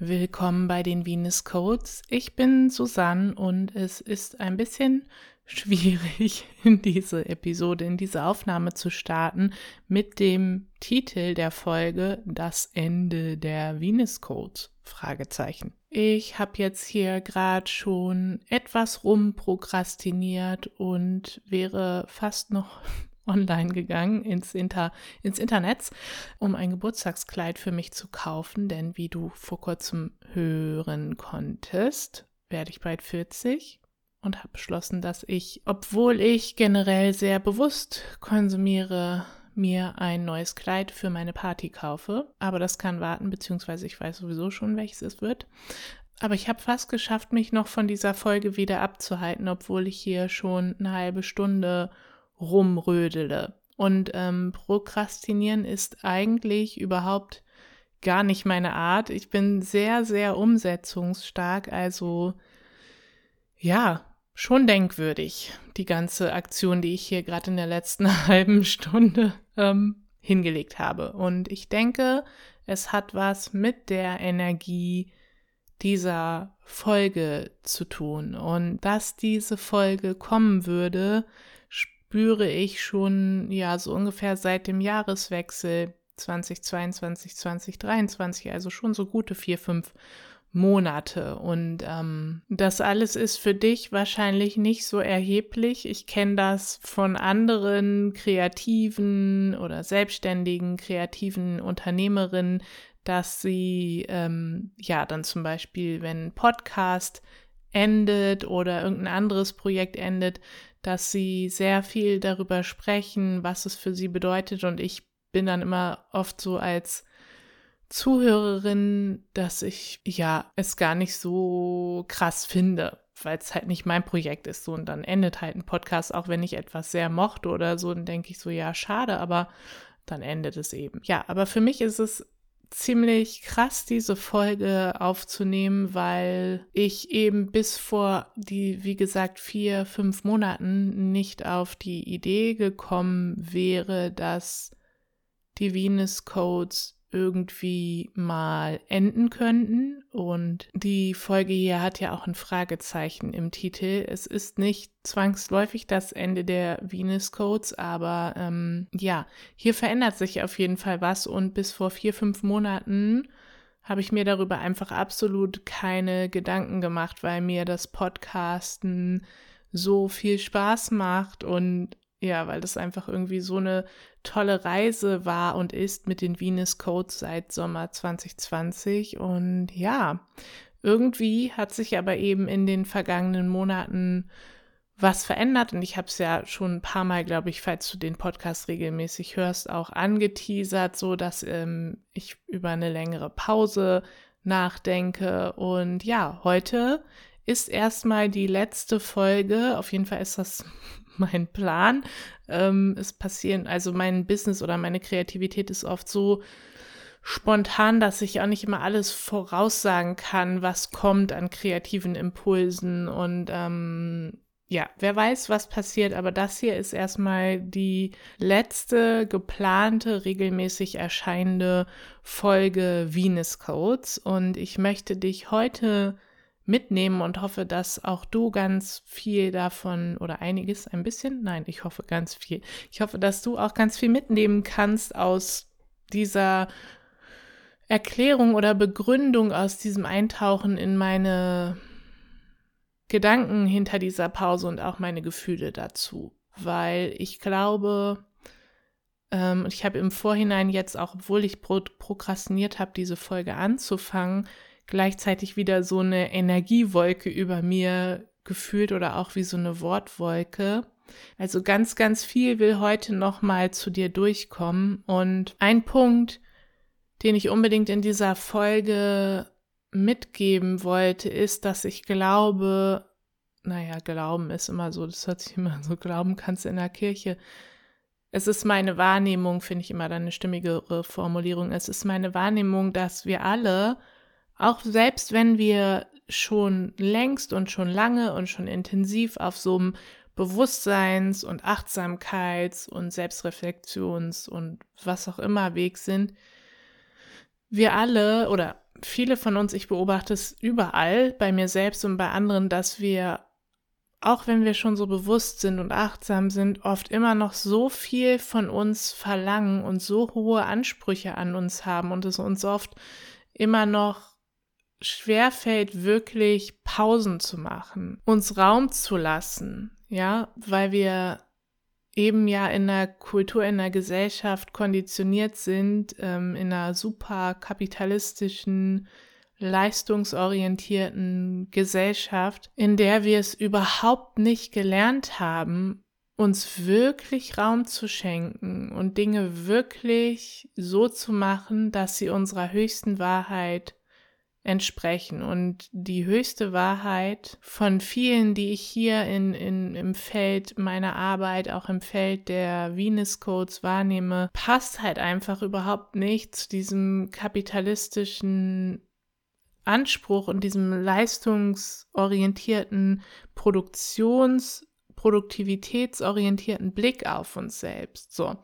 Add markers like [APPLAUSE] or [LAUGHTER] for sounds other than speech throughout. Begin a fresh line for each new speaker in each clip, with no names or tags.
Willkommen bei den Venus Codes. Ich bin Susanne und es ist ein bisschen schwierig, [LAUGHS] in diese Episode, in diese Aufnahme zu starten mit dem Titel der Folge Das Ende der Venus Codes. Fragezeichen. Ich habe jetzt hier gerade schon etwas rumprokrastiniert und wäre fast noch online gegangen ins, Inter, ins Internet, um ein Geburtstagskleid für mich zu kaufen, denn wie du vor kurzem hören konntest, werde ich bald 40 und habe beschlossen, dass ich, obwohl ich generell sehr bewusst konsumiere, mir ein neues Kleid für meine Party kaufe. Aber das kann warten, beziehungsweise ich weiß sowieso schon, welches es wird. Aber ich habe fast geschafft, mich noch von dieser Folge wieder abzuhalten, obwohl ich hier schon eine halbe Stunde rumrödele. Und ähm, Prokrastinieren ist eigentlich überhaupt gar nicht meine Art. Ich bin sehr, sehr umsetzungsstark, also ja, schon denkwürdig, die ganze Aktion, die ich hier gerade in der letzten [LAUGHS] halben Stunde ähm, hingelegt habe. Und ich denke, es hat was mit der Energie dieser Folge zu tun. Und dass diese Folge kommen würde, spüre ich schon, ja, so ungefähr seit dem Jahreswechsel 2022, 2023, also schon so gute vier, fünf Monate. Und ähm, das alles ist für dich wahrscheinlich nicht so erheblich. Ich kenne das von anderen kreativen oder selbstständigen kreativen Unternehmerinnen, dass sie ähm, ja dann zum Beispiel, wenn ein Podcast endet oder irgendein anderes Projekt endet, dass sie sehr viel darüber sprechen, was es für sie bedeutet. Und ich bin dann immer oft so als Zuhörerin, dass ich ja es gar nicht so krass finde, weil es halt nicht mein Projekt ist. So und dann endet halt ein Podcast, auch wenn ich etwas sehr mochte oder so, dann denke ich so, ja, schade, aber dann endet es eben. Ja, aber für mich ist es ziemlich krass, diese Folge aufzunehmen, weil ich eben bis vor die, wie gesagt, vier, fünf Monaten nicht auf die Idee gekommen wäre, dass die Venus Codes irgendwie mal enden könnten. Und die Folge hier hat ja auch ein Fragezeichen im Titel. Es ist nicht zwangsläufig das Ende der Venus Codes, aber ähm, ja, hier verändert sich auf jeden Fall was. Und bis vor vier, fünf Monaten habe ich mir darüber einfach absolut keine Gedanken gemacht, weil mir das Podcasten so viel Spaß macht und ja, weil das einfach irgendwie so eine tolle Reise war und ist mit den Venus Codes seit Sommer 2020. Und ja, irgendwie hat sich aber eben in den vergangenen Monaten was verändert. Und ich habe es ja schon ein paar Mal, glaube ich, falls du den Podcast regelmäßig hörst, auch angeteasert, so dass ähm, ich über eine längere Pause nachdenke. Und ja, heute ist erstmal die letzte Folge. Auf jeden Fall ist das mein Plan. Ähm, es passieren, also mein Business oder meine Kreativität ist oft so spontan, dass ich auch nicht immer alles voraussagen kann, was kommt an kreativen Impulsen und ähm, ja, wer weiß, was passiert, aber das hier ist erstmal die letzte geplante, regelmäßig erscheinende Folge Venus Codes und ich möchte dich heute mitnehmen und hoffe, dass auch du ganz viel davon oder einiges ein bisschen, nein, ich hoffe ganz viel. Ich hoffe, dass du auch ganz viel mitnehmen kannst aus dieser Erklärung oder Begründung, aus diesem Eintauchen in meine Gedanken hinter dieser Pause und auch meine Gefühle dazu. Weil ich glaube, ähm, ich habe im Vorhinein jetzt, auch obwohl ich pro prokrastiniert habe, diese Folge anzufangen, gleichzeitig wieder so eine Energiewolke über mir gefühlt oder auch wie so eine Wortwolke. Also ganz, ganz viel will heute nochmal zu dir durchkommen. Und ein Punkt, den ich unbedingt in dieser Folge mitgeben wollte, ist, dass ich glaube, naja, Glauben ist immer so, das hört sich immer so, Glauben kannst du in der Kirche. Es ist meine Wahrnehmung, finde ich immer dann eine stimmigere Formulierung. Es ist meine Wahrnehmung, dass wir alle auch selbst wenn wir schon längst und schon lange und schon intensiv auf so einem Bewusstseins- und Achtsamkeits- und Selbstreflexions- und was auch immer Weg sind, wir alle oder viele von uns, ich beobachte es überall, bei mir selbst und bei anderen, dass wir, auch wenn wir schon so bewusst sind und achtsam sind, oft immer noch so viel von uns verlangen und so hohe Ansprüche an uns haben und es uns oft immer noch schwerfällt, wirklich Pausen zu machen, uns Raum zu lassen, ja, weil wir eben ja in der Kultur, in der Gesellschaft konditioniert sind, ähm, in einer super kapitalistischen, leistungsorientierten Gesellschaft, in der wir es überhaupt nicht gelernt haben, uns wirklich Raum zu schenken und Dinge wirklich so zu machen, dass sie unserer höchsten Wahrheit entsprechen. Und die höchste Wahrheit von vielen, die ich hier in, in, im Feld meiner Arbeit, auch im Feld der Venus Codes wahrnehme, passt halt einfach überhaupt nicht zu diesem kapitalistischen Anspruch und diesem leistungsorientierten Produktions- produktivitätsorientierten Blick auf uns selbst. So.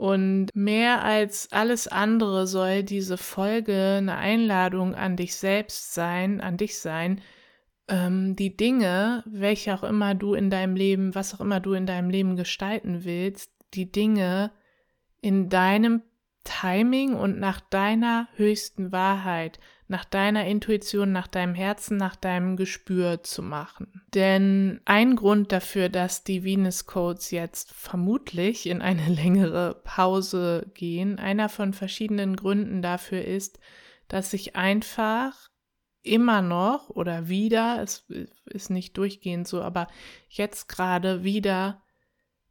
Und mehr als alles andere soll diese Folge eine Einladung an dich selbst sein, an dich sein, ähm, die Dinge, welche auch immer du in deinem Leben, was auch immer du in deinem Leben gestalten willst, die Dinge in deinem Timing und nach deiner höchsten Wahrheit nach deiner Intuition, nach deinem Herzen, nach deinem Gespür zu machen. Denn ein Grund dafür, dass die Venus Codes jetzt vermutlich in eine [LAUGHS] längere Pause gehen, einer von verschiedenen Gründen dafür ist, dass ich einfach immer noch oder wieder, es ist nicht durchgehend so, aber jetzt gerade wieder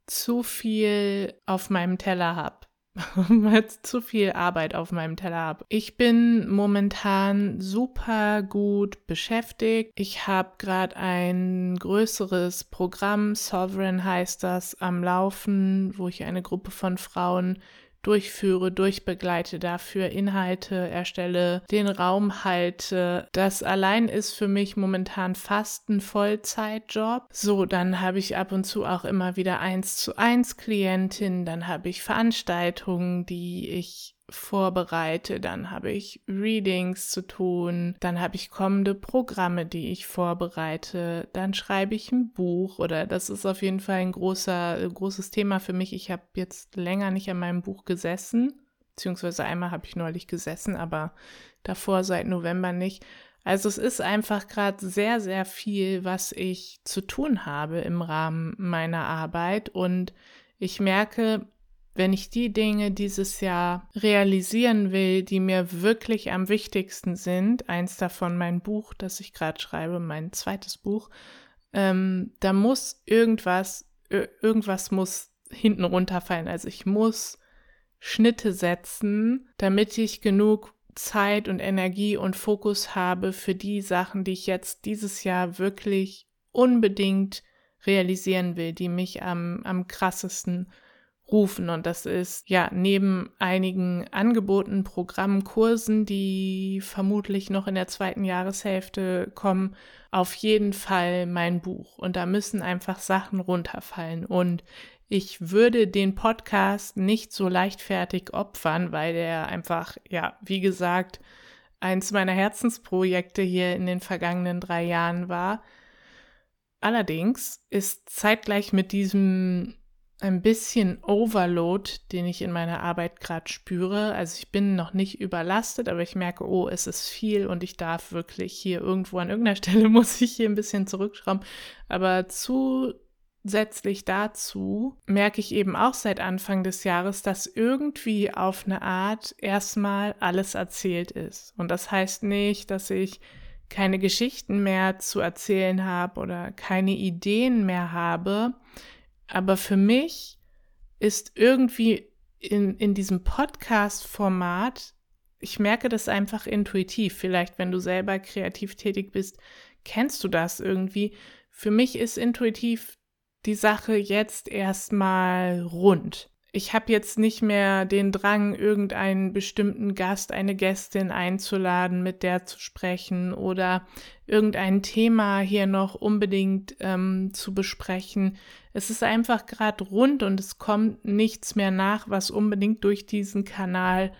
zu viel auf meinem Teller habe [LAUGHS] weil zu viel Arbeit auf meinem Teller habe. Ich bin momentan super gut beschäftigt. Ich habe gerade ein größeres Programm, Sovereign heißt das, am Laufen, wo ich eine Gruppe von Frauen durchführe, durchbegleite, dafür Inhalte erstelle, den Raum halte. Das allein ist für mich momentan fast ein Vollzeitjob. So, dann habe ich ab und zu auch immer wieder eins zu eins Klientin, dann habe ich Veranstaltungen, die ich vorbereite, dann habe ich Readings zu tun, dann habe ich kommende Programme, die ich vorbereite, dann schreibe ich ein Buch oder das ist auf jeden Fall ein großer, großes Thema für mich. Ich habe jetzt länger nicht an meinem Buch gesessen, beziehungsweise einmal habe ich neulich gesessen, aber davor seit November nicht. Also es ist einfach gerade sehr, sehr viel, was ich zu tun habe im Rahmen meiner Arbeit und ich merke, wenn ich die Dinge dieses Jahr realisieren will, die mir wirklich am wichtigsten sind, eins davon mein Buch, das ich gerade schreibe, mein zweites Buch, ähm, da muss irgendwas, irgendwas muss hinten runterfallen. Also ich muss Schnitte setzen, damit ich genug Zeit und Energie und Fokus habe für die Sachen, die ich jetzt dieses Jahr wirklich unbedingt realisieren will, die mich am, am krassesten rufen. Und das ist ja neben einigen Angeboten, Programmen, Kursen, die vermutlich noch in der zweiten Jahreshälfte kommen, auf jeden Fall mein Buch. Und da müssen einfach Sachen runterfallen. Und ich würde den Podcast nicht so leichtfertig opfern, weil der einfach, ja, wie gesagt, eins meiner Herzensprojekte hier in den vergangenen drei Jahren war. Allerdings ist zeitgleich mit diesem ein bisschen Overload, den ich in meiner Arbeit gerade spüre. Also ich bin noch nicht überlastet, aber ich merke, oh, es ist viel und ich darf wirklich hier irgendwo an irgendeiner [LAUGHS] Stelle muss ich hier ein bisschen zurückschrauben. Aber zusätzlich dazu merke ich eben auch seit Anfang des Jahres, dass irgendwie auf eine Art erstmal alles erzählt ist. Und das heißt nicht, dass ich keine Geschichten mehr zu erzählen habe oder keine Ideen mehr habe, aber für mich ist irgendwie in, in diesem Podcast-Format, ich merke das einfach intuitiv. Vielleicht, wenn du selber kreativ tätig bist, kennst du das irgendwie. Für mich ist intuitiv die Sache jetzt erstmal rund ich habe jetzt nicht mehr den Drang, irgendeinen bestimmten Gast, eine Gästin einzuladen, mit der zu sprechen oder irgendein Thema hier noch unbedingt ähm, zu besprechen. Es ist einfach gerade rund und es kommt nichts mehr nach, was unbedingt durch diesen Kanal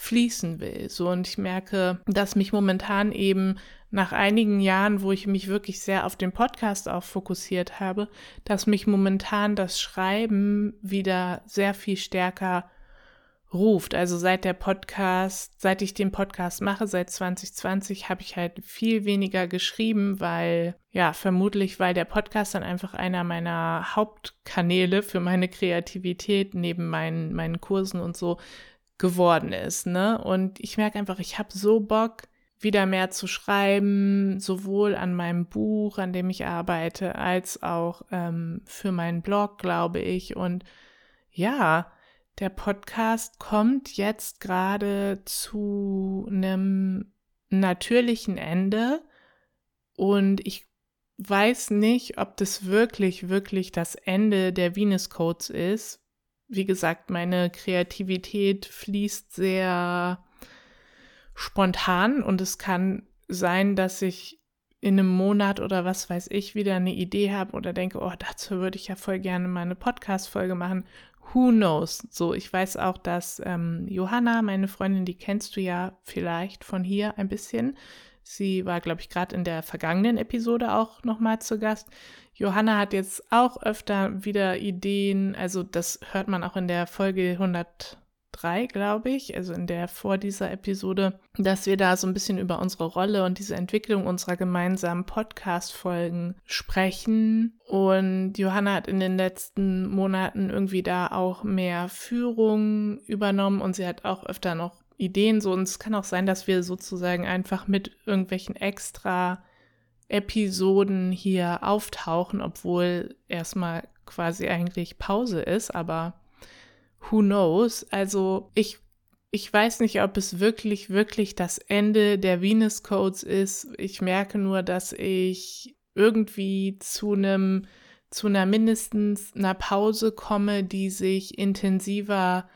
fließen will. So und ich merke, dass mich momentan eben nach einigen Jahren, wo ich mich wirklich sehr auf den Podcast auch fokussiert habe, dass mich momentan das Schreiben wieder sehr viel stärker ruft. Also seit der Podcast, seit ich den Podcast mache, seit 2020, habe ich halt viel weniger geschrieben, weil, ja, vermutlich, weil der Podcast dann einfach einer meiner Hauptkanäle für meine Kreativität neben meinen, meinen Kursen und so geworden ist, ne? Und ich merke einfach, ich habe so Bock, wieder mehr zu schreiben, sowohl an meinem Buch, an dem ich arbeite, als auch ähm, für meinen Blog, glaube ich. Und ja, der Podcast kommt jetzt gerade zu einem natürlichen Ende und ich weiß nicht, ob das wirklich, wirklich das Ende der Venus Codes ist. Wie gesagt, meine Kreativität fließt sehr spontan und es kann sein, dass ich in einem Monat oder was weiß ich wieder eine Idee habe oder denke, oh, dazu würde ich ja voll gerne mal eine Podcast-Folge machen. Who knows? So, ich weiß auch, dass ähm, Johanna, meine Freundin, die kennst du ja vielleicht von hier ein bisschen. Sie war, glaube ich, gerade in der vergangenen Episode auch nochmal zu Gast. Johanna hat jetzt auch öfter wieder Ideen, also das hört man auch in der Folge 100 drei, glaube ich, also in der vor dieser Episode, dass wir da so ein bisschen über unsere Rolle und diese Entwicklung unserer gemeinsamen Podcast-Folgen sprechen. Und Johanna hat in den letzten Monaten irgendwie da auch mehr Führung übernommen und sie hat auch öfter noch Ideen so. Und es kann auch sein, dass wir sozusagen einfach mit irgendwelchen extra Episoden hier auftauchen, obwohl erstmal quasi eigentlich Pause ist, aber who knows? Also ich, ich weiß nicht, ob es wirklich, wirklich das Ende der Venus Codes ist. Ich merke nur, dass ich irgendwie zu einem, zu einer mindestens einer Pause komme, die sich intensiver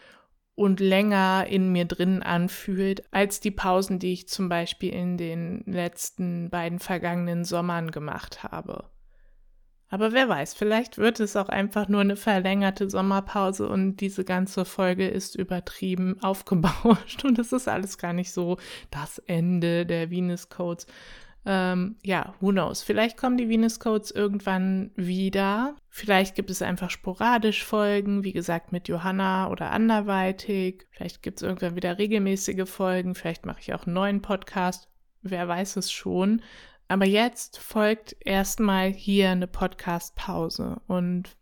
und länger in mir drin anfühlt, als die Pausen, die ich zum Beispiel in den letzten beiden vergangenen Sommern gemacht habe. Aber wer weiß, vielleicht wird es auch einfach nur eine verlängerte Sommerpause und diese ganze Folge ist übertrieben [LAUGHS] aufgebauscht und es ist alles gar nicht so das Ende der Venus Codes. Ähm, ja, who knows? Vielleicht kommen die Venus Codes irgendwann wieder. Vielleicht gibt es einfach sporadisch Folgen, wie gesagt, mit Johanna oder anderweitig. Vielleicht gibt es irgendwann wieder regelmäßige Folgen. Vielleicht mache ich auch einen neuen Podcast. Wer weiß es schon. Aber jetzt folgt erstmal hier eine Podcast-Pause. Und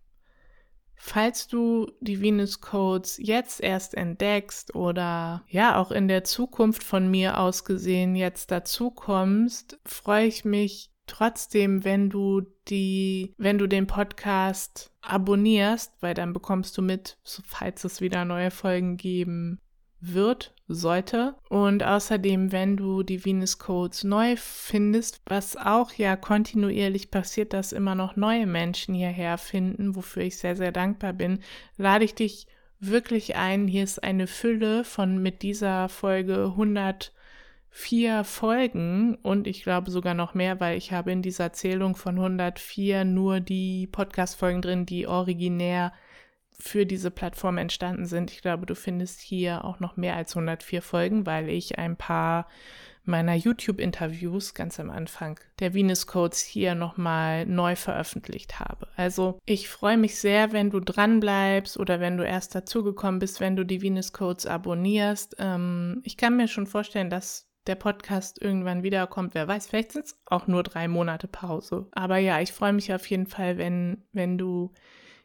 falls du die Venus Codes jetzt erst entdeckst oder ja auch in der Zukunft von mir aus gesehen jetzt dazu kommst, freue ich mich trotzdem, wenn du die, wenn du den Podcast abonnierst, weil dann bekommst du mit, falls es wieder neue Folgen geben wird, sollte. Und außerdem, wenn du die Venus Codes neu findest, was auch ja kontinuierlich passiert, dass immer noch neue Menschen hierher finden, wofür ich sehr, sehr dankbar bin, lade ich dich wirklich ein. Hier ist eine Fülle von mit dieser Folge 104 Folgen und ich glaube sogar noch mehr, weil ich habe in dieser Zählung von 104 nur die Podcast-Folgen drin, die originär für diese Plattform entstanden sind. Ich glaube, du findest hier auch noch mehr als 104 Folgen, weil ich ein paar meiner YouTube-Interviews ganz am Anfang der Venus Codes hier nochmal neu veröffentlicht habe. Also ich freue mich sehr, wenn du dran bleibst oder wenn du erst dazugekommen bist, wenn du die Venus Codes abonnierst. Ähm, ich kann mir schon vorstellen, dass der Podcast irgendwann wiederkommt. Wer weiß, vielleicht sind es auch nur drei Monate Pause. Aber ja, ich freue mich auf jeden Fall, wenn, wenn du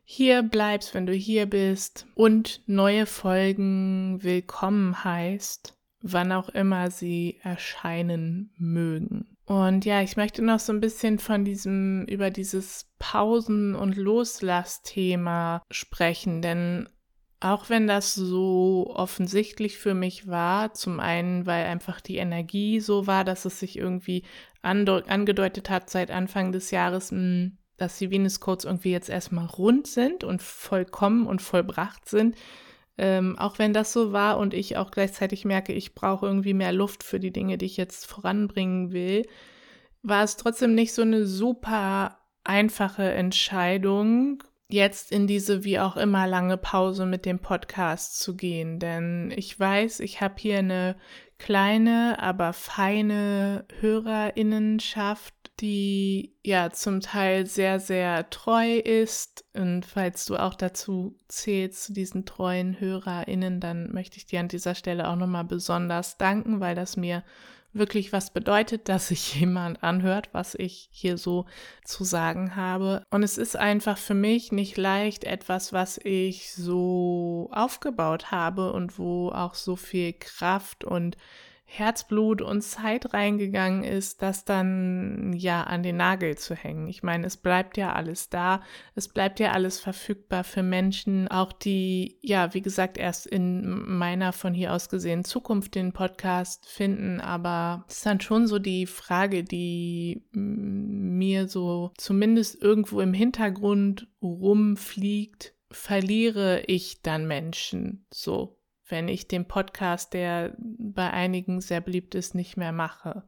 hier bleibst, wenn du hier bist und neue Folgen willkommen heißt, wann auch immer sie erscheinen mögen. Und ja, ich möchte noch so ein bisschen von diesem, über dieses Pausen- und Loslassthema sprechen, denn auch wenn das so offensichtlich für mich war, zum einen, weil einfach die Energie so war, dass es sich irgendwie angedeutet hat seit Anfang des Jahres, mh, hm, dass die Venus Codes irgendwie jetzt erstmal rund sind und vollkommen und vollbracht sind. Ähm, auch wenn das so war und ich auch gleichzeitig merke, ich brauche irgendwie mehr Luft für die Dinge, die ich jetzt voranbringen will, war es trotzdem nicht so eine super einfache Entscheidung, jetzt in diese wie auch immer lange Pause mit dem Podcast zu gehen, denn ich weiß, ich habe hier eine kleine, aber feine Hörerinnenschaft, die ja zum Teil sehr, sehr treu ist. Und falls du auch dazu zählst, zu diesen treuen HörerInnen, dann möchte ich dir an dieser Stelle auch nochmal besonders danken, weil das mir wirklich was bedeutet, dass sich [LAUGHS] jemand anhört, was ich hier so zu sagen habe. Und es ist einfach für mich nicht leicht etwas, was ich so aufgebaut habe und wo auch so viel Kraft und Herzblut und Zeit reingegangen ist, das dann ja an den Nagel zu hängen. Ich meine, es bleibt ja alles da, es bleibt ja alles verfügbar für Menschen, auch die ja, wie gesagt, erst in meiner von hier aus gesehen Zukunft den Podcast finden, aber es ist dann schon so die Frage, die mir so zumindest irgendwo im Hintergrund rumfliegt, verliere ich dann Menschen? So wenn ich den Podcast, der bei einigen sehr beliebt ist, nicht mehr mache.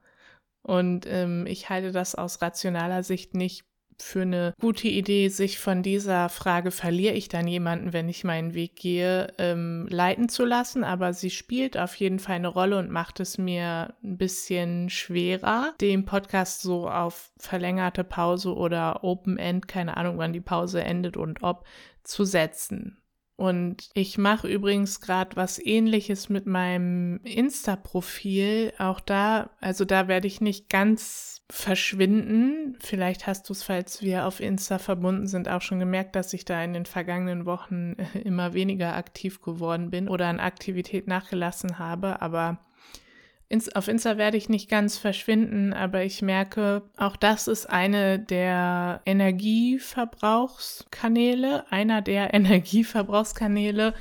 Und ähm, ich halte das aus rationaler Sicht nicht für eine gute Idee, sich von dieser Frage, verliere ich dann jemanden, wenn ich meinen Weg gehe, ähm, leiten zu lassen. Aber sie spielt auf jeden Fall eine Rolle und macht es mir ein bisschen schwerer, den Podcast so auf verlängerte Pause oder Open End, keine Ahnung, wann die Pause endet und ob, zu setzen. Und ich mache übrigens gerade was ähnliches mit meinem Insta-Profil. Auch da, also da werde ich nicht ganz verschwinden. Vielleicht hast du es, falls wir auf Insta verbunden sind, auch schon gemerkt, dass ich da in den vergangenen Wochen [LAUGHS] immer weniger aktiv geworden bin oder an Aktivität nachgelassen habe. Aber ins, auf Insta werde ich nicht ganz verschwinden, aber ich merke, auch das ist eine der Energieverbrauchskanäle, einer der [LAUGHS] Energieverbrauchskanäle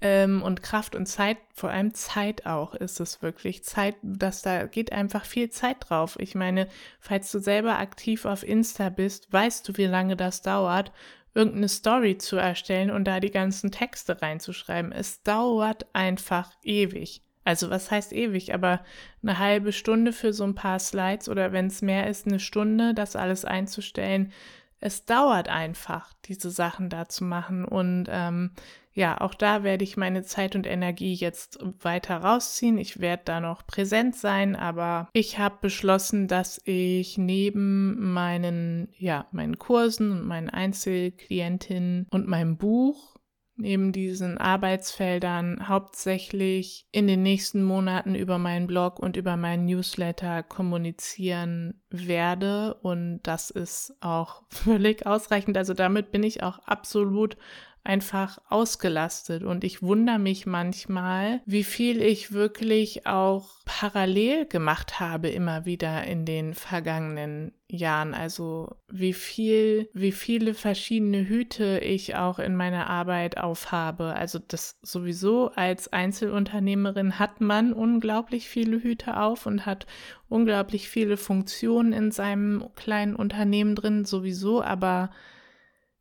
ähm, und Kraft und Zeit, vor allem Zeit auch ist es wirklich. Zeit, dass da geht einfach viel Zeit drauf. Ich meine, falls du selber aktiv auf Insta bist, weißt du, wie lange das dauert, irgendeine Story zu erstellen und da die ganzen Texte reinzuschreiben. Es dauert einfach ewig. Also was heißt ewig, aber eine halbe Stunde für so ein paar Slides oder wenn es mehr ist, eine Stunde, das alles einzustellen. Es dauert einfach, diese Sachen da zu machen. Und ähm, ja, auch da werde ich meine Zeit und Energie jetzt weiter rausziehen. Ich werde da noch präsent sein, aber ich habe beschlossen, dass ich neben meinen, ja, meinen Kursen und meinen Einzelklientinnen und meinem Buch neben diesen Arbeitsfeldern hauptsächlich in den nächsten Monaten über meinen Blog und über meinen Newsletter kommunizieren werde. Und das ist auch [LAUGHS] völlig ausreichend. Also damit bin ich auch absolut einfach ausgelastet und ich wundere mich manchmal, wie viel ich wirklich auch parallel gemacht habe immer wieder in den vergangenen Jahren. Also wie viel, wie viele verschiedene Hüte ich auch in meiner Arbeit aufhabe. Also das sowieso als Einzelunternehmerin hat man unglaublich viele Hüte auf und hat unglaublich viele Funktionen in seinem kleinen Unternehmen drin sowieso, aber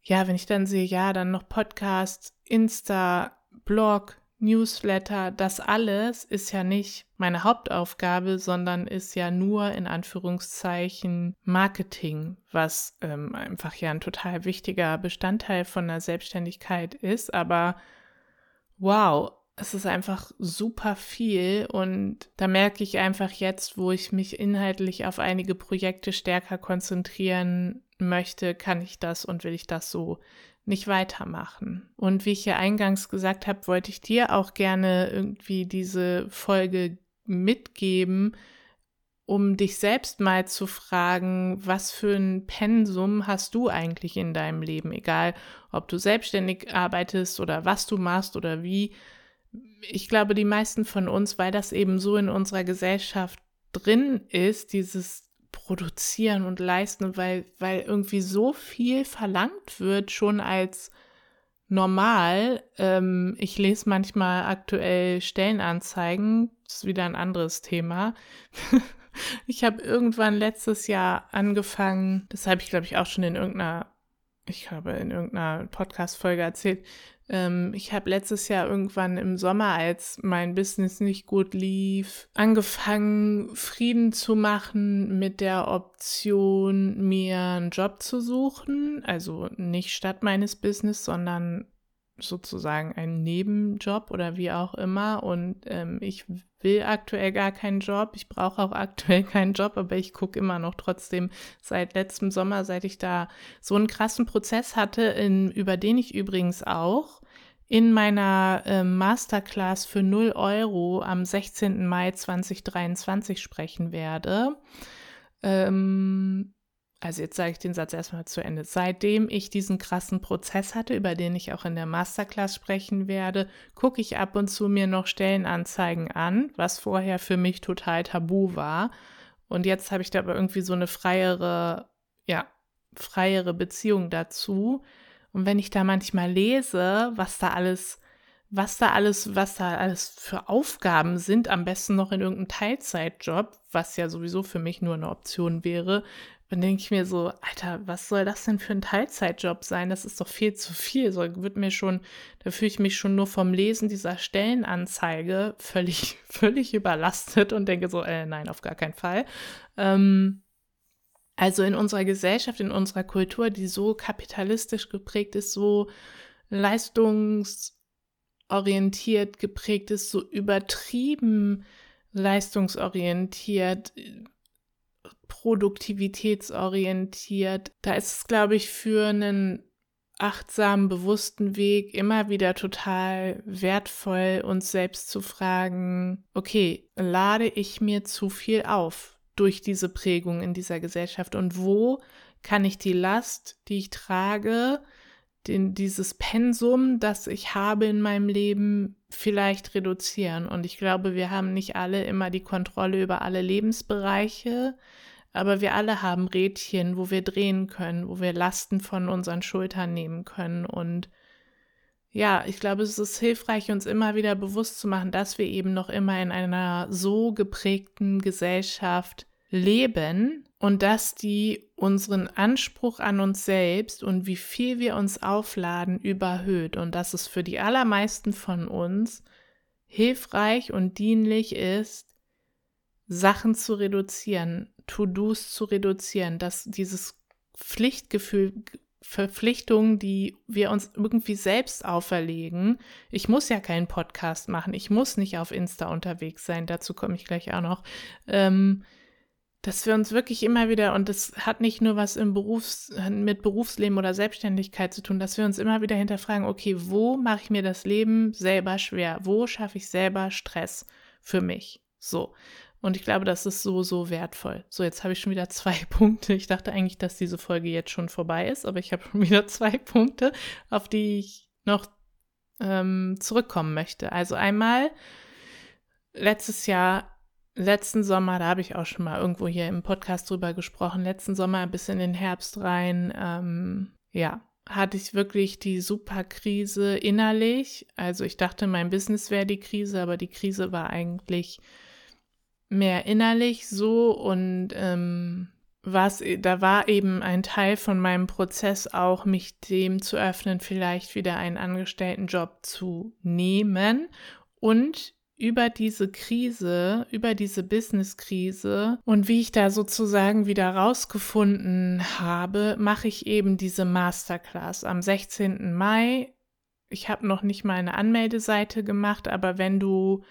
ja, wenn ich dann sehe, ja, dann noch Podcast, Insta, Blog, Newsletter, das alles ist ja nicht meine Hauptaufgabe, sondern ist ja nur in Anführungszeichen Marketing, was ähm, einfach ja ein total wichtiger Bestandteil von der Selbstständigkeit ist. Aber wow, es ist einfach super viel und da merke ich einfach jetzt, wo ich mich inhaltlich auf einige Projekte stärker konzentrieren möchte, kann ich das und will ich das so nicht weitermachen. Und wie ich ja eingangs gesagt habe, wollte ich dir auch gerne irgendwie diese Folge mitgeben, um dich selbst mal zu fragen, was für ein Pensum hast du eigentlich in deinem Leben, egal ob du selbstständig arbeitest oder was du machst oder wie. Ich glaube, die meisten von uns, weil das eben so in unserer Gesellschaft drin ist, dieses produzieren und leisten, weil, weil irgendwie so viel verlangt wird, schon als normal. Ähm, ich lese manchmal aktuell Stellenanzeigen, das ist wieder ein anderes Thema. [LAUGHS] ich habe irgendwann letztes Jahr angefangen, das habe ich glaube ich auch schon in irgendeiner ich habe in irgendeiner Podcast-Folge erzählt, ähm, ich habe letztes Jahr irgendwann im Sommer, als mein Business nicht gut lief, angefangen, Frieden zu machen mit der Option, mir einen Job zu suchen. Also nicht statt meines Business, sondern sozusagen einen Nebenjob oder wie auch immer. Und ähm, ich will aktuell gar keinen Job. Ich brauche auch aktuell keinen Job, aber ich gucke immer noch trotzdem seit letztem Sommer, seit ich da so einen krassen Prozess hatte, in, über den ich übrigens auch in meiner äh, Masterclass für 0 Euro am 16. Mai 2023 sprechen werde. Ähm, also jetzt sage ich den Satz erstmal zu Ende. Seitdem ich diesen krassen Prozess hatte, über den ich auch in der Masterclass sprechen werde, gucke ich ab und zu mir noch Stellenanzeigen an, was vorher für mich total tabu war. Und jetzt habe ich da aber irgendwie so eine freiere, ja, freiere Beziehung dazu. Und wenn ich da manchmal lese, was da alles, was da alles, was da alles für Aufgaben sind, am besten noch in irgendeinem Teilzeitjob, was ja sowieso für mich nur eine Option wäre, dann denke ich mir so, Alter, was soll das denn für ein Teilzeitjob sein? Das ist doch viel zu viel. So wird mir schon, da fühle ich mich schon nur vom Lesen dieser Stellenanzeige völlig, [LAUGHS] völlig überlastet und denke so, äh, nein, auf gar keinen Fall. Ähm, also in unserer Gesellschaft, in unserer Kultur, die so kapitalistisch geprägt ist, so leistungsorientiert geprägt ist, so übertrieben leistungsorientiert, produktivitätsorientiert. Da ist es, glaube ich, für einen achtsamen, bewussten Weg immer wieder total wertvoll, uns selbst zu fragen, okay, lade ich mir zu viel auf durch diese Prägung in dieser Gesellschaft und wo kann ich die Last, die ich trage, den, dieses Pensum, das ich habe in meinem Leben, vielleicht reduzieren. Und ich glaube, wir haben nicht alle immer die Kontrolle über alle Lebensbereiche. Aber wir alle haben Rädchen, wo wir drehen können, wo wir Lasten von unseren Schultern nehmen können. Und ja, ich glaube, es ist hilfreich, uns immer wieder bewusst zu machen, dass wir eben noch immer in einer so geprägten Gesellschaft leben und dass die unseren Anspruch an uns selbst und wie viel wir uns aufladen überhöht und dass es für die allermeisten von uns hilfreich und dienlich ist, Sachen zu reduzieren, To-Dos zu reduzieren, dass dieses Pflichtgefühl, Verpflichtungen, die wir uns irgendwie selbst auferlegen. Ich muss ja keinen Podcast machen, ich muss nicht auf Insta unterwegs sein, dazu komme ich gleich auch noch. Ähm, dass wir uns wirklich immer wieder, und das hat nicht nur was im Berufs-, mit Berufsleben oder Selbstständigkeit zu tun, dass wir uns immer wieder hinterfragen, okay, wo mache ich mir das Leben selber schwer? Wo schaffe ich selber Stress für mich? So. Und ich glaube, das ist so, so wertvoll. So, jetzt habe ich schon wieder [LAUGHS] zwei Punkte. Ich dachte eigentlich, dass diese Folge jetzt schon vorbei ist, aber ich habe schon [LAUGHS] wieder zwei Punkte, auf die ich noch ähm, zurückkommen möchte. Also einmal letztes Jahr, letzten Sommer, da habe ich auch schon mal irgendwo hier im Podcast drüber gesprochen, letzten Sommer bis in den Herbst rein, ähm, ja, hatte ich wirklich die super Krise innerlich. Also ich dachte, mein Business wäre die Krise, aber die Krise war eigentlich mehr innerlich so und ähm, was, da war eben ein Teil von meinem Prozess auch, mich dem zu öffnen, vielleicht wieder einen Angestelltenjob zu nehmen und über diese Krise, über diese Business-Krise und wie ich da sozusagen wieder rausgefunden habe, mache ich eben diese Masterclass am 16. Mai. Ich habe noch nicht mal eine Anmeldeseite gemacht, aber wenn du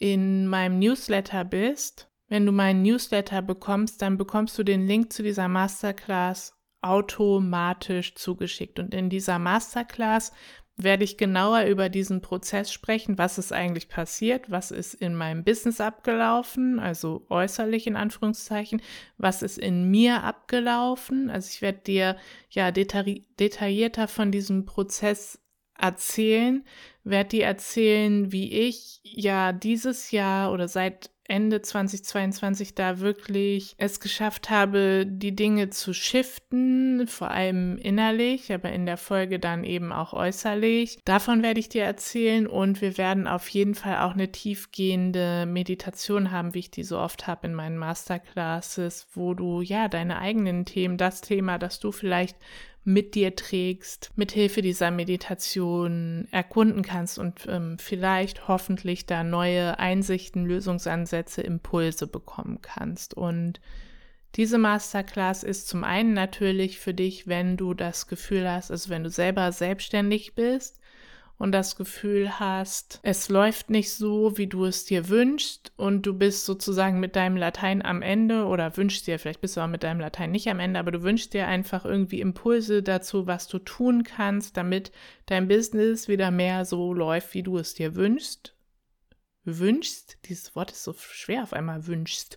in meinem Newsletter bist, wenn du meinen Newsletter bekommst, dann bekommst du den Link zu dieser Masterclass automatisch zugeschickt. Und in dieser Masterclass werde ich genauer über diesen Prozess sprechen, was ist eigentlich passiert, was ist in meinem Business abgelaufen, also äußerlich in Anführungszeichen, was ist in mir abgelaufen. Also ich werde dir ja detaillierter von diesem Prozess erzählen, werde dir erzählen, wie ich ja dieses Jahr oder seit Ende 2022 da wirklich es geschafft habe, die Dinge zu shiften, vor allem innerlich, aber in der Folge dann eben auch äußerlich. Davon werde ich dir erzählen und wir werden auf jeden Fall auch eine tiefgehende Meditation haben, wie ich die so oft habe in meinen Masterclasses, wo du ja deine eigenen Themen, das Thema, das du vielleicht mit dir trägst, mit Hilfe dieser Meditation erkunden kannst und ähm, vielleicht hoffentlich da neue Einsichten, Lösungsansätze, Impulse bekommen kannst. Und diese Masterclass ist zum einen natürlich für dich, wenn du das Gefühl hast, also wenn du selber selbstständig bist und das Gefühl hast, es läuft nicht so, wie du es dir wünschst und du bist sozusagen mit deinem Latein am Ende oder wünschst dir, vielleicht bist du auch mit deinem Latein nicht am Ende, aber du wünschst dir einfach irgendwie Impulse dazu, was du tun kannst, damit dein Business wieder mehr so läuft, wie du es dir wünschst. Wünschst, dieses Wort ist so schwer auf einmal, wünschst.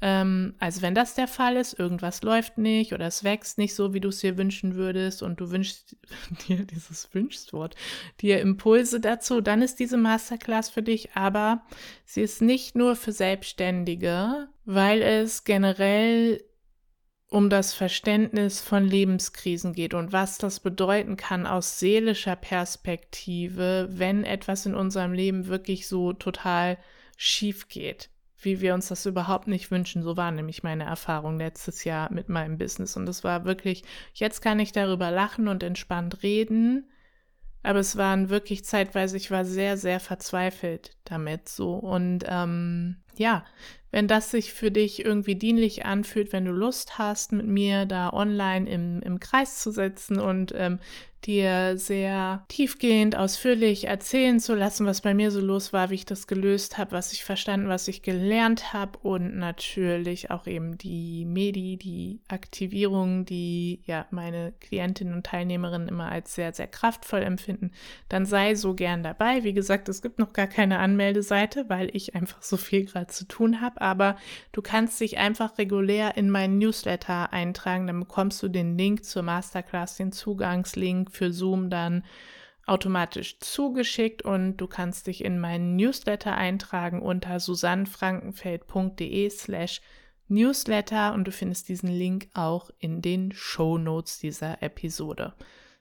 Ähm, also wenn das der Fall ist, irgendwas läuft nicht oder es wächst nicht so, wie du es dir wünschen würdest und du wünschst [LAUGHS] dir dieses Wünschstwort, dir Impulse dazu, dann ist diese Masterclass für dich, aber sie ist nicht nur für Selbstständige, weil es generell um das Verständnis von Lebenskrisen geht und was das bedeuten kann aus seelischer Perspektive, wenn etwas in unserem Leben wirklich so total schief geht wie wir uns das überhaupt nicht wünschen. So war nämlich meine Erfahrung letztes Jahr mit meinem Business. Und es war wirklich, jetzt kann ich darüber lachen und entspannt reden. Aber es waren wirklich zeitweise, ich war sehr, sehr verzweifelt damit so. Und ähm, ja, wenn das sich für dich irgendwie dienlich anfühlt, wenn du Lust hast, mit mir da online im, im Kreis zu sitzen und ähm, dir sehr tiefgehend, ausführlich erzählen zu lassen, was bei mir so los war, wie ich das gelöst habe, was ich verstanden, was ich gelernt habe und natürlich auch eben die Medi, die Aktivierung, die ja meine Klientinnen und Teilnehmerinnen immer als sehr, sehr kraftvoll empfinden, dann sei so gern dabei. Wie gesagt, es gibt noch gar keine Anmeldeseite, weil ich einfach so viel gerade zu tun habe, aber du kannst dich einfach regulär in meinen Newsletter eintragen, dann bekommst du den Link zur Masterclass, den Zugangslink für Zoom dann automatisch zugeschickt und du kannst dich in meinen Newsletter eintragen unter susannfrankenfeld.de slash Newsletter und du findest diesen Link auch in den Show Notes dieser Episode.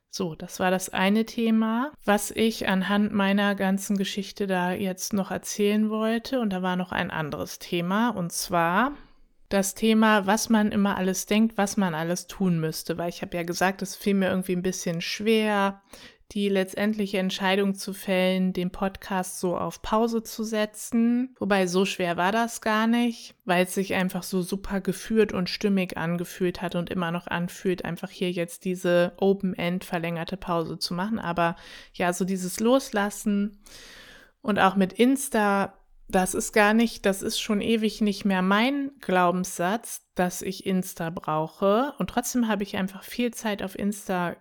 So, das war das eine Thema, was ich anhand meiner ganzen Geschichte da jetzt noch erzählen wollte. Und da war noch ein anderes Thema und zwar das Thema, was man immer alles denkt, was man alles tun müsste, weil ich habe ja gesagt, es fiel mir irgendwie ein bisschen schwer, die letztendliche Entscheidung zu fällen, den Podcast so auf Pause zu setzen. Wobei so schwer war das gar nicht, weil es sich einfach so super geführt und stimmig angefühlt hat und immer noch anfühlt, einfach hier jetzt diese Open-End verlängerte Pause zu machen. Aber ja, so dieses Loslassen und auch mit Insta das ist gar nicht, das ist schon ewig nicht mehr mein Glaubenssatz, dass ich Insta brauche. Und trotzdem habe ich einfach viel Zeit auf Insta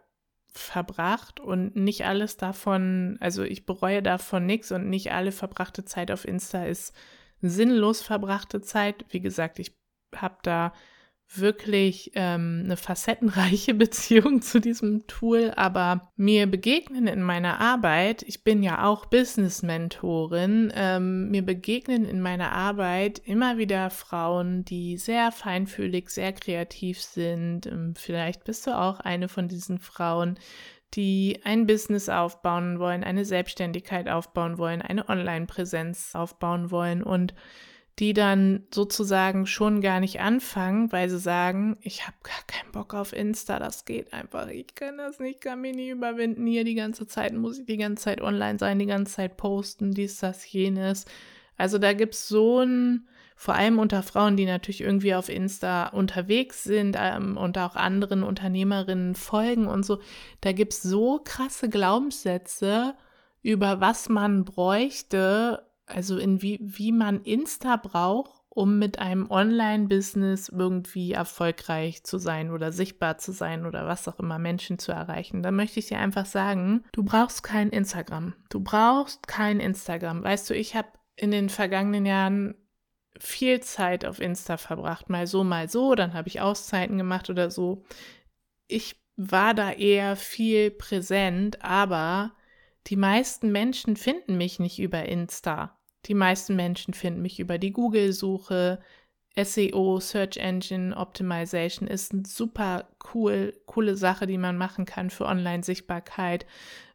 verbracht und nicht alles davon, also ich bereue davon nichts und nicht alle verbrachte Zeit auf Insta ist sinnlos verbrachte Zeit. Wie gesagt, ich habe da wirklich ähm, eine facettenreiche [LAUGHS] Beziehung zu diesem Tool, aber mir begegnen in meiner Arbeit, ich bin ja auch Business-Mentorin, ähm, mir begegnen in meiner Arbeit immer wieder Frauen, die sehr feinfühlig, sehr kreativ sind. Ähm, vielleicht bist du auch eine von diesen Frauen, die ein Business aufbauen wollen, eine Selbstständigkeit aufbauen wollen, eine Online-Präsenz aufbauen wollen und die dann sozusagen schon gar nicht anfangen, weil sie sagen, ich habe gar keinen Bock auf Insta, das geht einfach, ich kann das nicht, kann mich nicht überwinden, hier die ganze Zeit muss ich die ganze Zeit online sein, die ganze Zeit posten, dies, das, jenes. Also da gibt es so ein, vor allem unter Frauen, die natürlich irgendwie auf Insta unterwegs sind ähm, und auch anderen Unternehmerinnen folgen und so, da gibt es so krasse Glaubenssätze über was man bräuchte, also in wie, wie man Insta braucht, um mit einem Online-Business irgendwie erfolgreich zu sein oder sichtbar zu sein oder was auch immer Menschen zu erreichen, dann möchte ich dir einfach sagen, du brauchst kein Instagram. Du brauchst kein Instagram. Weißt du, ich habe in den vergangenen Jahren viel Zeit auf Insta verbracht, mal so, mal so, dann habe ich Auszeiten gemacht oder so. Ich war da eher viel präsent, aber die meisten Menschen finden mich nicht über Insta. Die meisten Menschen finden mich über die Google-Suche. SEO, Search Engine Optimization ist eine super cool, coole Sache, die man machen kann für Online-Sichtbarkeit.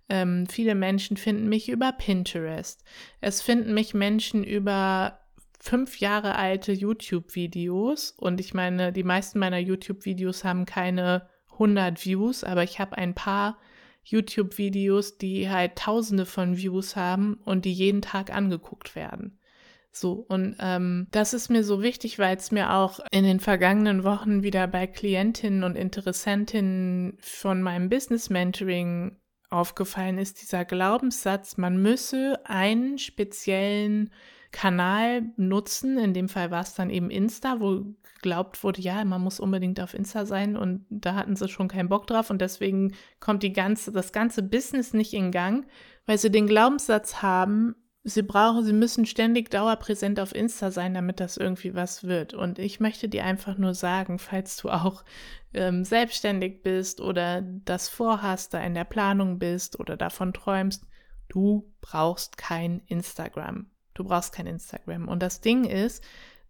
Ähm, viele Menschen finden mich über Pinterest. Es finden mich Menschen über fünf Jahre alte YouTube-Videos. Und ich meine, die meisten meiner YouTube-Videos haben keine 100 Views, aber ich habe ein paar YouTube-Videos, die halt tausende von Views haben und die jeden Tag angeguckt werden. So, und ähm, das ist mir so wichtig, weil es mir auch in den vergangenen Wochen wieder bei Klientinnen und Interessentinnen von meinem Business Mentoring aufgefallen ist, dieser Glaubenssatz, man müsse einen speziellen Kanal nutzen. In dem Fall war es dann eben Insta, wo geglaubt wurde, ja, man muss unbedingt auf Insta sein und da hatten sie schon keinen Bock drauf und deswegen kommt die ganze, das ganze Business nicht in Gang, weil sie den Glaubenssatz haben, sie brauchen, sie müssen ständig dauerpräsent auf Insta sein, damit das irgendwie was wird. Und ich möchte dir einfach nur sagen, falls du auch ähm, selbstständig bist oder das vorhast, da in der Planung bist oder davon träumst, du brauchst kein Instagram. Du brauchst kein Instagram. Und das Ding ist,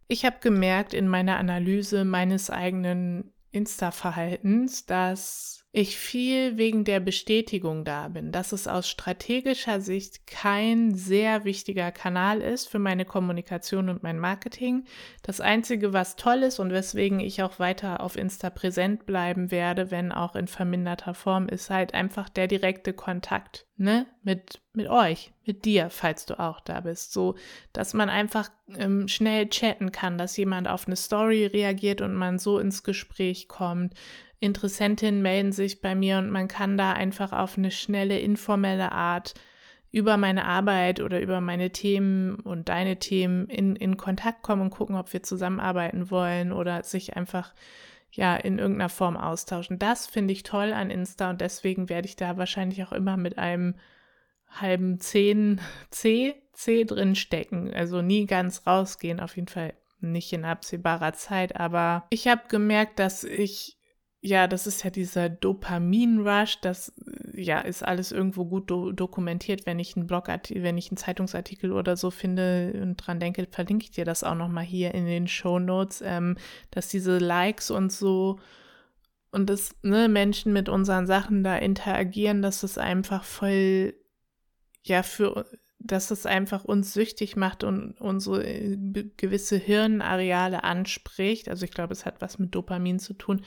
ich habe gemerkt in meiner Analyse meines eigenen Insta-Verhaltens, dass ich viel wegen der Bestätigung da bin, dass es aus strategischer Sicht kein sehr wichtiger Kanal ist für meine Kommunikation und mein Marketing. Das Einzige, was toll ist und weswegen ich auch weiter auf Insta präsent bleiben werde, wenn auch in verminderter Form, ist halt einfach der direkte Kontakt, ne, mit, mit euch, mit dir, falls du auch da bist. So, dass man einfach ähm, schnell chatten kann, dass jemand auf eine Story reagiert und man so ins Gespräch kommt Interessentinnen melden sich bei mir und man kann da einfach auf eine schnelle, informelle Art über meine Arbeit oder über meine Themen und deine Themen in, in Kontakt kommen und gucken, ob wir zusammenarbeiten wollen oder sich einfach ja in irgendeiner Form austauschen. Das finde ich toll an Insta und deswegen werde ich da wahrscheinlich auch immer mit einem halben Zehn C, C drin stecken. Also nie ganz rausgehen, auf jeden Fall nicht in absehbarer Zeit. Aber ich habe gemerkt, dass ich ja, das ist ja dieser Dopamin-Rush, das ja ist alles irgendwo gut do dokumentiert. Wenn ich einen Blogartikel, wenn ich einen Zeitungsartikel oder so finde und dran denke, verlinke ich dir das auch nochmal hier in den Show Notes, ähm, dass diese Likes und so und dass ne, Menschen mit unseren Sachen da interagieren, dass es einfach voll, ja, für, dass es einfach uns süchtig macht und unsere äh, gewisse Hirnareale anspricht. Also ich glaube, es hat was mit Dopamin zu tun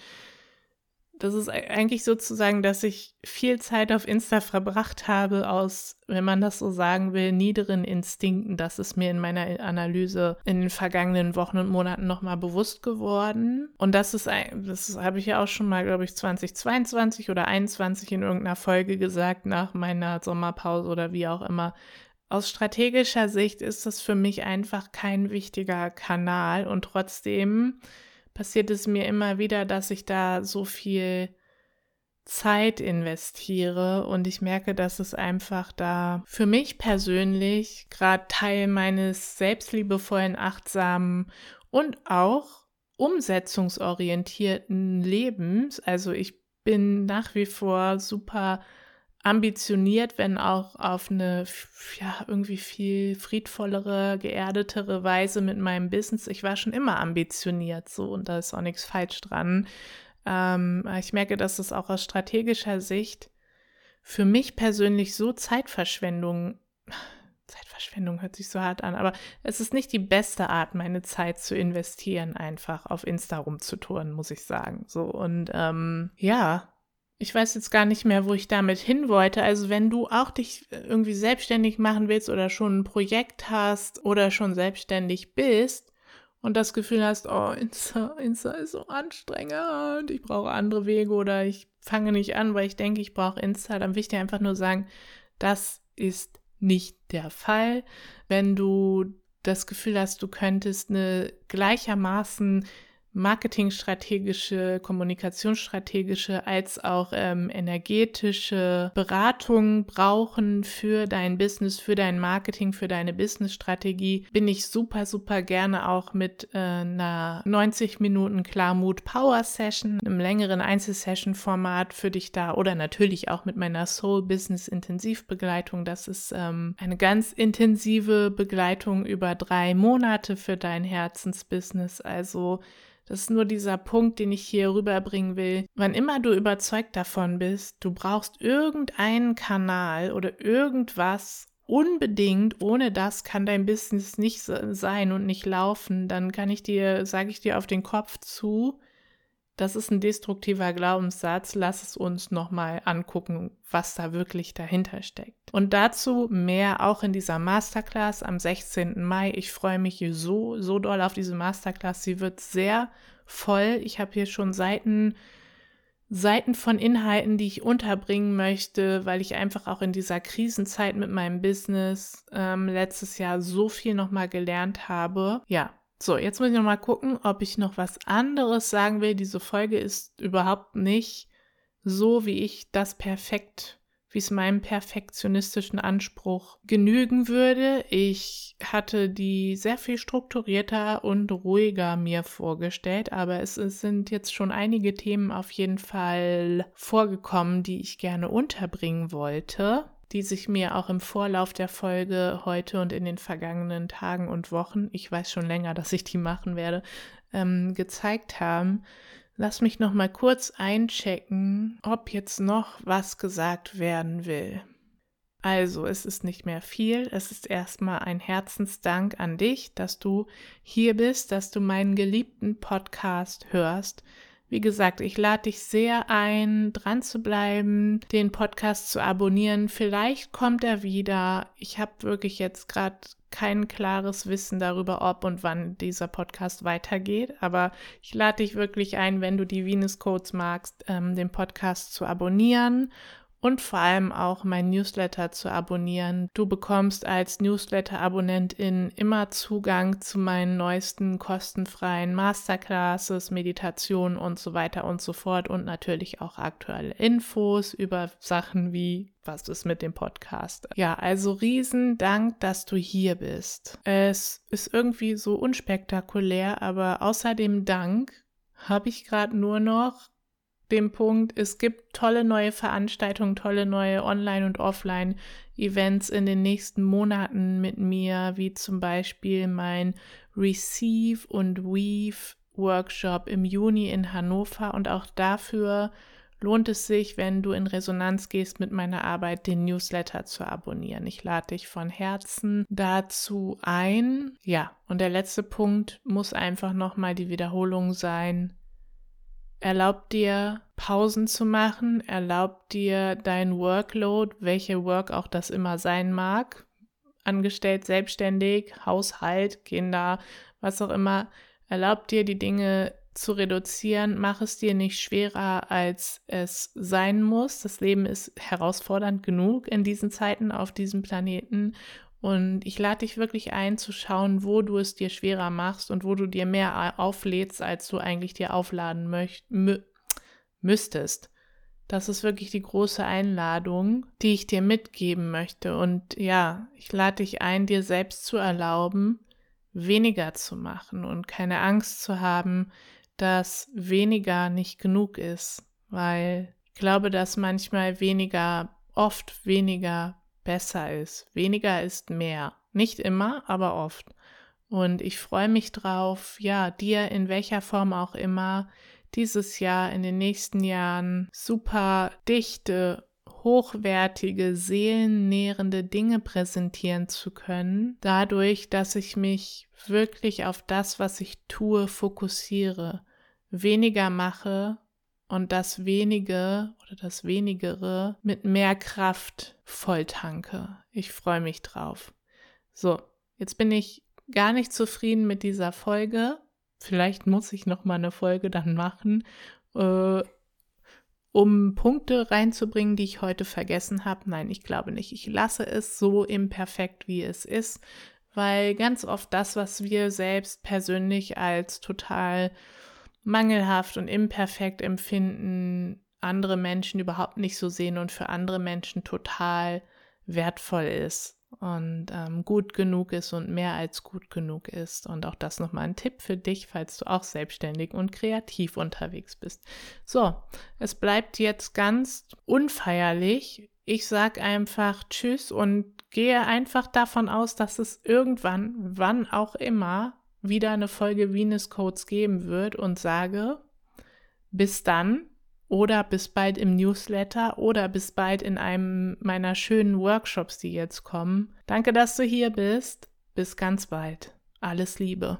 das ist eigentlich sozusagen, dass ich viel Zeit auf Insta verbracht habe aus, wenn man das so sagen will, niederen Instinkten. Das ist mir in meiner Analyse in den vergangenen Wochen und Monaten nochmal bewusst geworden. Und das ist, das habe ich ja auch schon mal, glaube ich, 2022 oder 2021 in irgendeiner Folge gesagt, nach meiner Sommerpause oder wie auch immer. Aus strategischer Sicht ist das für mich einfach kein wichtiger Kanal und trotzdem passiert es mir immer wieder, dass ich da so viel Zeit investiere und ich merke, dass es einfach da für mich persönlich gerade Teil meines selbstliebevollen, achtsamen und auch umsetzungsorientierten Lebens. Also ich bin nach wie vor super ambitioniert, wenn auch auf eine ja irgendwie viel friedvollere, geerdetere Weise mit meinem Business. Ich war schon immer ambitioniert so und da ist auch nichts falsch dran. Ähm, ich merke, dass es auch aus strategischer Sicht für mich persönlich so Zeitverschwendung Zeitverschwendung hört sich so hart an, aber es ist nicht die beste Art, meine Zeit zu investieren, einfach auf Insta rumzutouren, muss ich sagen. So und ähm, ja, ich weiß jetzt gar nicht mehr, wo ich damit hin wollte. Also wenn du auch dich irgendwie selbstständig machen willst oder schon ein Projekt hast oder schon selbstständig bist und das Gefühl hast, oh, [LAUGHS] Insta, Insta ist so anstrengend, ich brauche andere Wege oder ich fange nicht an, weil ich denke, ich brauche Insta, dann will ich dir einfach nur sagen, das ist nicht der Fall. Wenn du das Gefühl hast, du könntest eine gleichermaßen marketingstrategische, kommunikationsstrategische als auch ähm, energetische Beratung brauchen für dein Business, für dein Marketing, für deine Businessstrategie, bin ich super, super gerne auch mit äh, einer 90 Minuten Klarmut Power Session, einem längeren Einzelsession-Format für dich da oder natürlich auch mit meiner Soul Business Intensivbegleitung. Das ist ähm, eine ganz intensive Begleitung über drei Monate für dein Herzensbusiness. Also das ist nur dieser Punkt, den ich hier rüberbringen will. Wann immer du überzeugt davon bist, du brauchst irgendeinen Kanal oder irgendwas unbedingt, ohne das kann dein Business nicht sein und nicht laufen, dann kann ich dir, sage ich dir auf den Kopf zu, das ist ein destruktiver Glaubenssatz. Lass es uns nochmal angucken, was da wirklich dahinter steckt. Und dazu mehr auch in dieser Masterclass am 16. Mai. Ich freue mich so, so doll auf diese Masterclass. Sie wird sehr voll. Ich habe hier schon Seiten, Seiten von Inhalten, die ich unterbringen möchte, weil ich einfach auch in dieser Krisenzeit mit meinem Business ähm, letztes Jahr so viel nochmal gelernt habe. Ja, so, jetzt muss ich noch mal gucken, ob ich noch was anderes sagen will. Diese Folge ist überhaupt nicht so, wie ich das perfekt, wie es meinem perfektionistischen Anspruch genügen würde. Ich hatte die sehr viel strukturierter und ruhiger mir vorgestellt, aber es, es sind jetzt schon einige Themen auf jeden Fall vorgekommen, die ich gerne unterbringen wollte die sich mir auch im Vorlauf der Folge heute und in den vergangenen Tagen und Wochen, ich weiß schon länger, dass ich die machen werde, ähm, gezeigt haben. Lass mich noch mal kurz einchecken, ob jetzt noch was gesagt werden will. Also, es ist nicht mehr viel. Es ist erstmal ein Herzensdank an dich, dass du hier bist, dass du meinen geliebten Podcast hörst. Wie gesagt, ich lade dich sehr ein, dran zu bleiben, den Podcast zu abonnieren. Vielleicht kommt er wieder. Ich habe wirklich jetzt gerade kein klares Wissen darüber, ob und wann dieser Podcast weitergeht. Aber ich lade dich wirklich ein, wenn du die Venus Codes magst, ähm, den Podcast zu abonnieren und vor allem auch mein Newsletter zu abonnieren. Du bekommst als Newsletter-Abonnentin immer Zugang zu meinen neuesten kostenfreien Masterclasses, Meditationen und so weiter und so fort und natürlich auch aktuelle Infos über Sachen wie was ist mit dem Podcast. Ja, also riesen Dank, dass du hier bist. Es ist irgendwie so unspektakulär, aber außer dem Dank habe ich gerade nur noch dem Punkt, es gibt tolle neue Veranstaltungen, tolle neue Online- und Offline-Events in den nächsten Monaten mit mir, wie zum Beispiel mein Receive und Weave Workshop im Juni in Hannover. Und auch dafür lohnt es sich, wenn du in Resonanz gehst mit meiner Arbeit, den Newsletter zu abonnieren. Ich lade dich von Herzen dazu ein. Ja, und der letzte Punkt muss einfach nochmal die Wiederholung sein erlaubt dir Pausen zu machen, erlaubt dir dein Workload, welche Work auch das immer sein mag, angestellt, selbstständig, Haushalt, Kinder, was auch immer, erlaubt dir die Dinge zu reduzieren, mach es dir nicht schwerer, als es sein muss. Das Leben ist herausfordernd genug in diesen Zeiten auf diesem Planeten und ich lade dich wirklich ein, zu schauen, wo du es dir schwerer machst und wo du dir mehr auflädst, als du eigentlich dir aufladen möcht mü müsstest. Das ist wirklich die große Einladung, die ich dir mitgeben möchte. Und ja, ich lade dich ein, dir selbst zu erlauben, weniger zu machen und keine Angst zu haben, dass weniger nicht genug ist, weil ich glaube, dass manchmal weniger, oft weniger besser ist. Weniger ist mehr. Nicht immer, aber oft. Und ich freue mich drauf, ja, dir in welcher Form auch immer dieses Jahr, in den nächsten Jahren super dichte, hochwertige, seelennährende Dinge präsentieren zu können, dadurch, dass ich mich wirklich auf das, was ich tue, fokussiere, weniger mache und das wenige oder das wenigere mit mehr Kraft volltanke. Ich freue mich drauf. So, jetzt bin ich gar nicht zufrieden mit dieser Folge. Vielleicht muss ich noch mal eine Folge dann machen, äh, um Punkte reinzubringen, die ich heute vergessen habe. Nein, ich glaube nicht. Ich lasse es so imperfekt, wie es ist, weil ganz oft das, was wir selbst persönlich als total mangelhaft und imperfekt empfinden, andere Menschen überhaupt nicht so sehen und für andere Menschen total wertvoll ist und ähm, gut genug ist und mehr als gut genug ist. Und auch das nochmal ein Tipp für dich, falls du auch selbstständig und kreativ unterwegs bist. So, es bleibt jetzt ganz unfeierlich. Ich sage einfach Tschüss und gehe einfach davon aus, dass es irgendwann, wann auch immer, wieder eine Folge Venus Codes geben wird und sage, bis dann oder bis bald im Newsletter oder bis bald in einem meiner schönen Workshops, die jetzt kommen. Danke, dass du hier bist. Bis ganz bald. Alles Liebe.